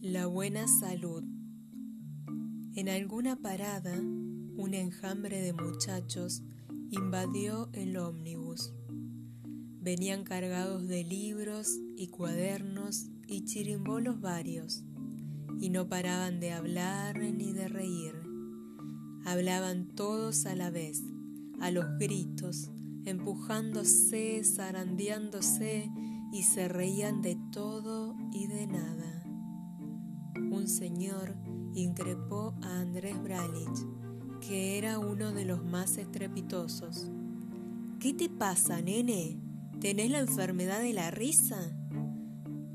La buena salud. En alguna parada, un enjambre de muchachos invadió el ómnibus. Venían cargados de libros y cuadernos y chirimbolos varios, y no paraban de hablar ni de reír. Hablaban todos a la vez, a los gritos, empujándose, zarandeándose y se reían de todo y de nada. Un señor increpó a Andrés Bralich, que era uno de los más estrepitosos. ¿Qué te pasa, nene? ¿Tenés la enfermedad de la risa?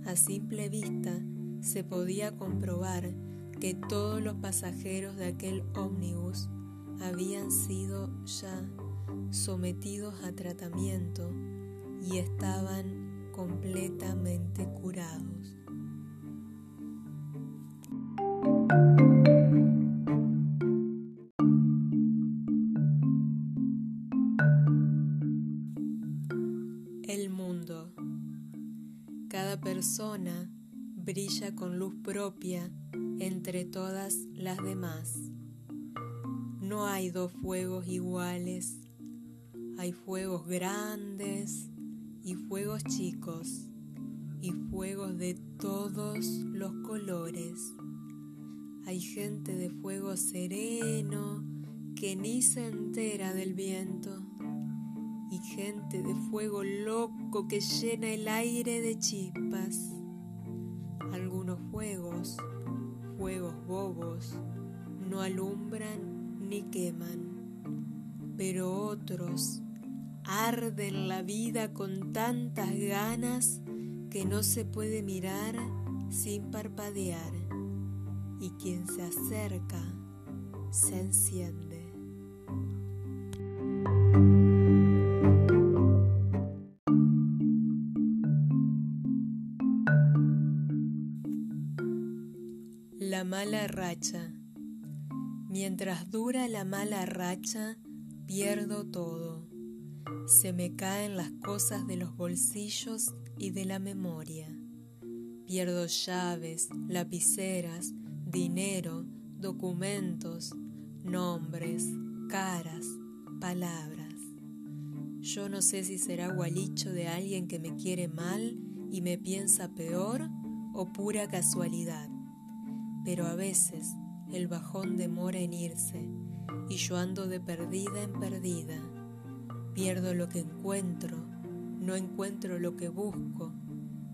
A simple vista se podía comprobar que todos los pasajeros de aquel ómnibus habían sido ya sometidos a tratamiento y estaban completamente curados. El mundo. Cada persona brilla con luz propia entre todas las demás. No hay dos fuegos iguales, hay fuegos grandes y fuegos chicos y fuegos de todos los colores. Hay gente de fuego sereno que ni se entera del viento y gente de fuego loco que llena el aire de chispas. Algunos fuegos, fuegos bobos, no alumbran ni queman, pero otros arden la vida con tantas ganas que no se puede mirar sin parpadear y quien se acerca se enciende. La mala racha. Mientras dura la mala racha, pierdo todo. Se me caen las cosas de los bolsillos y de la memoria. Pierdo llaves, lapiceras, dinero, documentos, nombres, caras, palabras. Yo no sé si será gualicho de alguien que me quiere mal y me piensa peor o pura casualidad pero a veces el bajón demora en irse y yo ando de perdida en perdida. Pierdo lo que encuentro, no encuentro lo que busco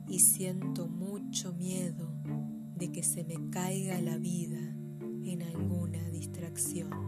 y siento mucho miedo de que se me caiga la vida en alguna distracción.